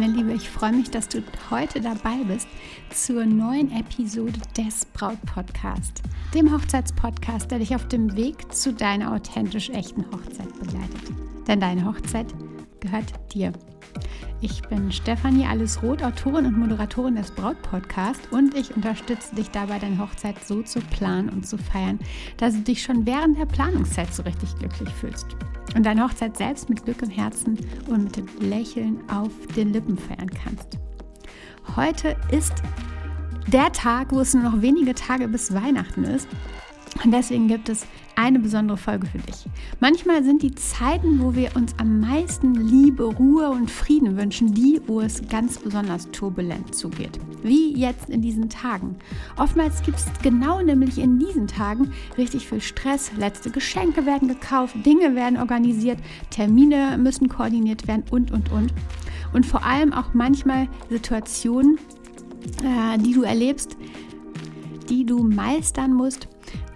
Meine Liebe, ich freue mich, dass du heute dabei bist zur neuen Episode des Braut Podcast, dem Hochzeitspodcast, der dich auf dem Weg zu deiner authentisch echten Hochzeit begleitet. Denn deine Hochzeit gehört dir. Ich bin Stefanie Allesroth, Autorin und Moderatorin des Braut Podcast und ich unterstütze dich dabei, deine Hochzeit so zu planen und zu feiern, dass du dich schon während der Planungszeit so richtig glücklich fühlst und deine Hochzeit selbst mit Glück im Herzen und mit dem Lächeln auf den Lippen feiern kannst. Heute ist der Tag, wo es nur noch wenige Tage bis Weihnachten ist und deswegen gibt es eine besondere Folge für dich. Manchmal sind die Zeiten, wo wir uns am meisten Liebe, Ruhe und Frieden wünschen, die, wo es ganz besonders turbulent zugeht. Wie jetzt in diesen Tagen. Oftmals gibt es genau nämlich in diesen Tagen richtig viel Stress. Letzte Geschenke werden gekauft, Dinge werden organisiert, Termine müssen koordiniert werden und, und, und. Und vor allem auch manchmal Situationen, äh, die du erlebst, die du meistern musst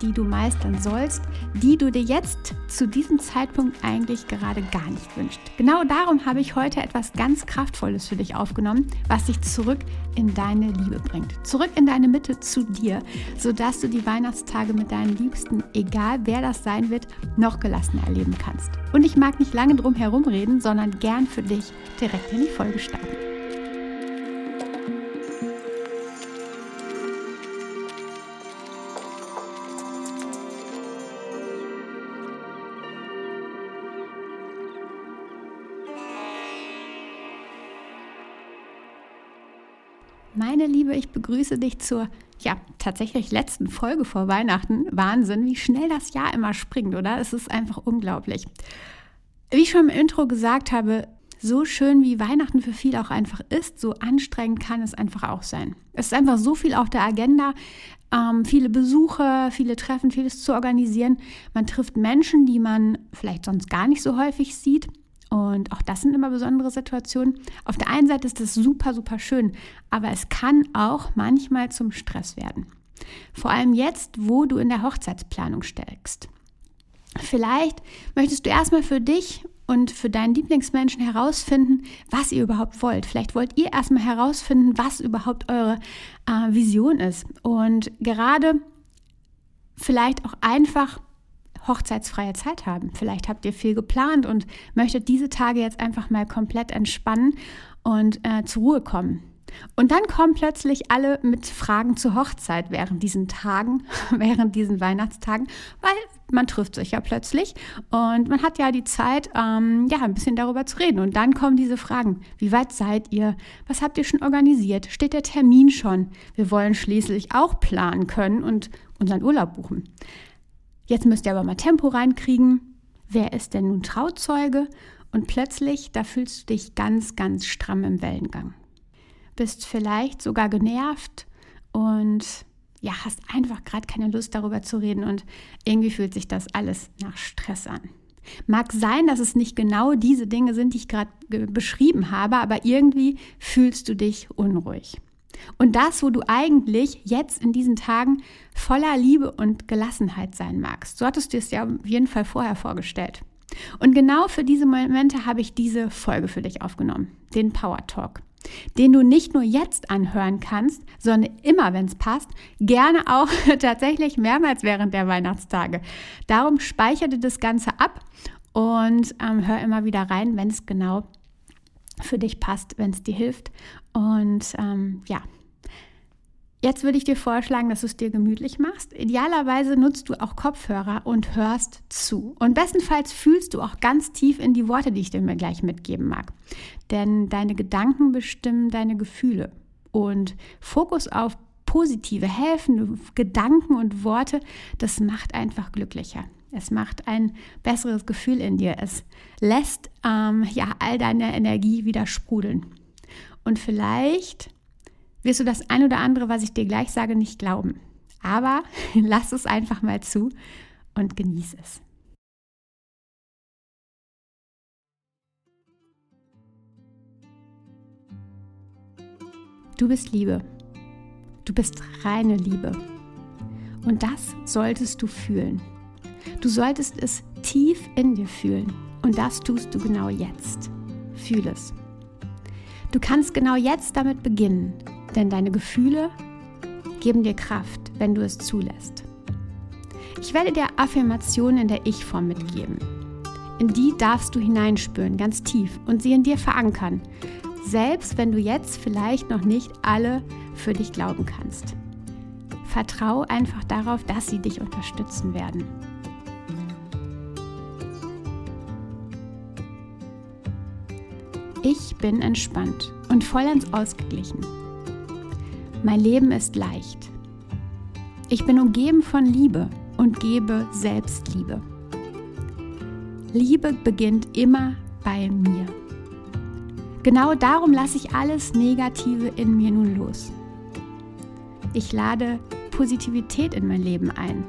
die du meistern sollst, die du dir jetzt zu diesem Zeitpunkt eigentlich gerade gar nicht wünschst. Genau darum habe ich heute etwas ganz Kraftvolles für dich aufgenommen, was dich zurück in deine Liebe bringt. Zurück in deine Mitte zu dir, sodass du die Weihnachtstage mit deinen Liebsten, egal wer das sein wird, noch gelassener erleben kannst. Und ich mag nicht lange drum herum reden, sondern gern für dich direkt in die Folge starten. Meine Liebe, ich begrüße dich zur, ja, tatsächlich letzten Folge vor Weihnachten. Wahnsinn, wie schnell das Jahr immer springt, oder? Es ist einfach unglaublich. Wie ich schon im Intro gesagt habe, so schön wie Weihnachten für viele auch einfach ist, so anstrengend kann es einfach auch sein. Es ist einfach so viel auf der Agenda, ähm, viele Besuche, viele Treffen, vieles zu organisieren. Man trifft Menschen, die man vielleicht sonst gar nicht so häufig sieht. Und auch das sind immer besondere Situationen. Auf der einen Seite ist das super, super schön, aber es kann auch manchmal zum Stress werden. Vor allem jetzt, wo du in der Hochzeitsplanung steckst. Vielleicht möchtest du erstmal für dich und für deinen Lieblingsmenschen herausfinden, was ihr überhaupt wollt. Vielleicht wollt ihr erstmal herausfinden, was überhaupt eure äh, Vision ist. Und gerade vielleicht auch einfach hochzeitsfreie Zeit haben. Vielleicht habt ihr viel geplant und möchtet diese Tage jetzt einfach mal komplett entspannen und äh, zur Ruhe kommen. Und dann kommen plötzlich alle mit Fragen zur Hochzeit während diesen Tagen, während diesen Weihnachtstagen, weil man trifft sich ja plötzlich und man hat ja die Zeit, ähm, ja, ein bisschen darüber zu reden. Und dann kommen diese Fragen. Wie weit seid ihr? Was habt ihr schon organisiert? Steht der Termin schon? Wir wollen schließlich auch planen können und unseren Urlaub buchen. Jetzt müsst ihr aber mal Tempo reinkriegen. Wer ist denn nun Trauzeuge? Und plötzlich, da fühlst du dich ganz, ganz stramm im Wellengang. Bist vielleicht sogar genervt und ja, hast einfach gerade keine Lust darüber zu reden und irgendwie fühlt sich das alles nach Stress an. Mag sein, dass es nicht genau diese Dinge sind, die ich gerade beschrieben habe, aber irgendwie fühlst du dich unruhig. Und das, wo du eigentlich jetzt in diesen Tagen voller Liebe und Gelassenheit sein magst. So hattest du es ja auf jeden Fall vorher vorgestellt. Und genau für diese Momente habe ich diese Folge für dich aufgenommen, den Power Talk, den du nicht nur jetzt anhören kannst, sondern immer, wenn es passt, gerne auch tatsächlich mehrmals während der Weihnachtstage. Darum speichere das Ganze ab und ähm, hör immer wieder rein, wenn es genau für dich passt, wenn es dir hilft. Und ähm, ja, Jetzt würde ich dir vorschlagen, dass du es dir gemütlich machst. Idealerweise nutzt du auch Kopfhörer und hörst zu. Und bestenfalls fühlst du auch ganz tief in die Worte, die ich dir mir gleich mitgeben mag. Denn deine Gedanken bestimmen deine Gefühle. Und Fokus auf positive, helfende Gedanken und Worte, das macht einfach glücklicher. Es macht ein besseres Gefühl in dir. Es lässt ähm, ja all deine Energie wieder sprudeln. Und vielleicht wirst du das ein oder andere, was ich dir gleich sage, nicht glauben. Aber lass es einfach mal zu und genieße es. Du bist Liebe. Du bist reine Liebe. Und das solltest du fühlen. Du solltest es tief in dir fühlen. Und das tust du genau jetzt. Fühl es. Du kannst genau jetzt damit beginnen, denn deine Gefühle geben dir Kraft, wenn du es zulässt. Ich werde dir Affirmationen in der Ich-Form mitgeben. In die darfst du hineinspüren, ganz tief, und sie in dir verankern, selbst wenn du jetzt vielleicht noch nicht alle für dich glauben kannst. Vertrau einfach darauf, dass sie dich unterstützen werden. Ich bin entspannt und vollends ausgeglichen. Mein Leben ist leicht. Ich bin umgeben von Liebe und gebe Selbstliebe. Liebe beginnt immer bei mir. Genau darum lasse ich alles Negative in mir nun los. Ich lade Positivität in mein Leben ein.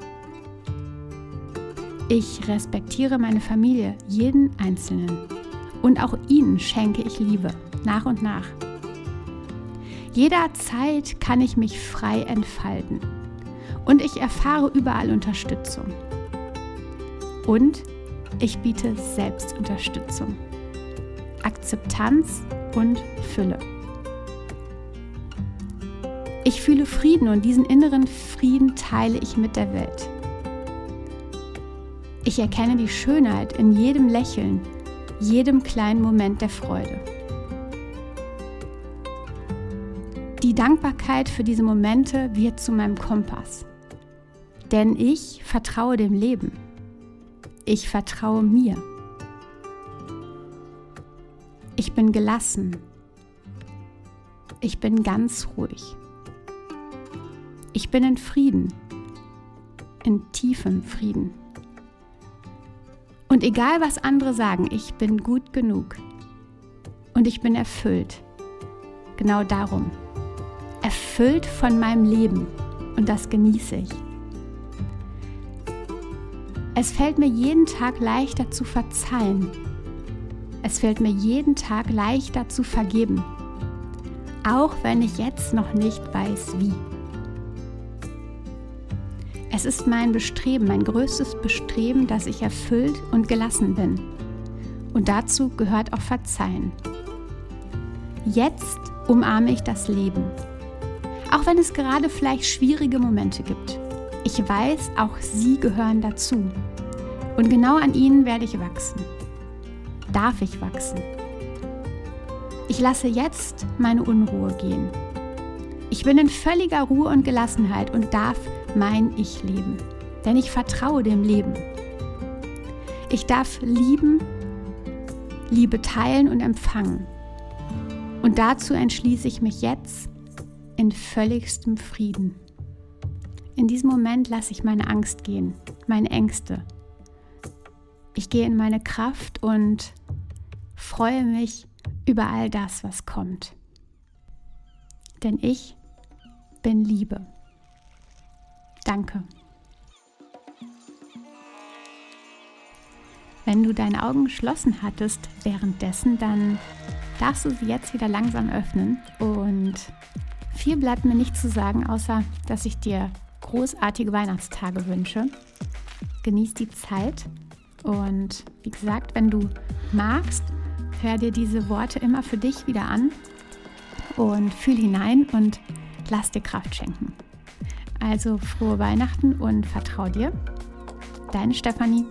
Ich respektiere meine Familie, jeden Einzelnen. Und auch ihnen schenke ich Liebe, nach und nach. Jederzeit kann ich mich frei entfalten. Und ich erfahre überall Unterstützung. Und ich biete Selbstunterstützung, Akzeptanz und Fülle. Ich fühle Frieden und diesen inneren Frieden teile ich mit der Welt. Ich erkenne die Schönheit in jedem Lächeln, jedem kleinen Moment der Freude. Die Dankbarkeit für diese Momente wird zu meinem Kompass. Denn ich vertraue dem Leben. Ich vertraue mir. Ich bin gelassen. Ich bin ganz ruhig. Ich bin in Frieden, in tiefem Frieden. Und egal was andere sagen, ich bin gut genug. Und ich bin erfüllt. Genau darum. Erfüllt von meinem Leben. Und das genieße ich. Es fällt mir jeden Tag leichter zu verzeihen. Es fällt mir jeden Tag leichter zu vergeben. Auch wenn ich jetzt noch nicht weiß wie. Es ist mein Bestreben, mein größtes Bestreben, dass ich erfüllt und gelassen bin. Und dazu gehört auch Verzeihen. Jetzt umarme ich das Leben. Auch wenn es gerade vielleicht schwierige Momente gibt. Ich weiß, auch sie gehören dazu. Und genau an ihnen werde ich wachsen. Darf ich wachsen? Ich lasse jetzt meine Unruhe gehen. Ich bin in völliger Ruhe und Gelassenheit und darf mein Ich leben. Denn ich vertraue dem Leben. Ich darf lieben, Liebe teilen und empfangen. Und dazu entschließe ich mich jetzt in völligstem Frieden. In diesem Moment lasse ich meine Angst gehen, meine Ängste. Ich gehe in meine Kraft und freue mich über all das, was kommt. Denn ich bin Liebe. Danke. Wenn du deine Augen geschlossen hattest währenddessen, dann darfst du sie jetzt wieder langsam öffnen. Und viel bleibt mir nicht zu sagen, außer dass ich dir großartige Weihnachtstage wünsche. Genieß die Zeit und wie gesagt, wenn du magst, hör dir diese Worte immer für dich wieder an und fühl hinein und lass dir Kraft schenken. Also frohe Weihnachten und vertrau dir. Deine Stefanie.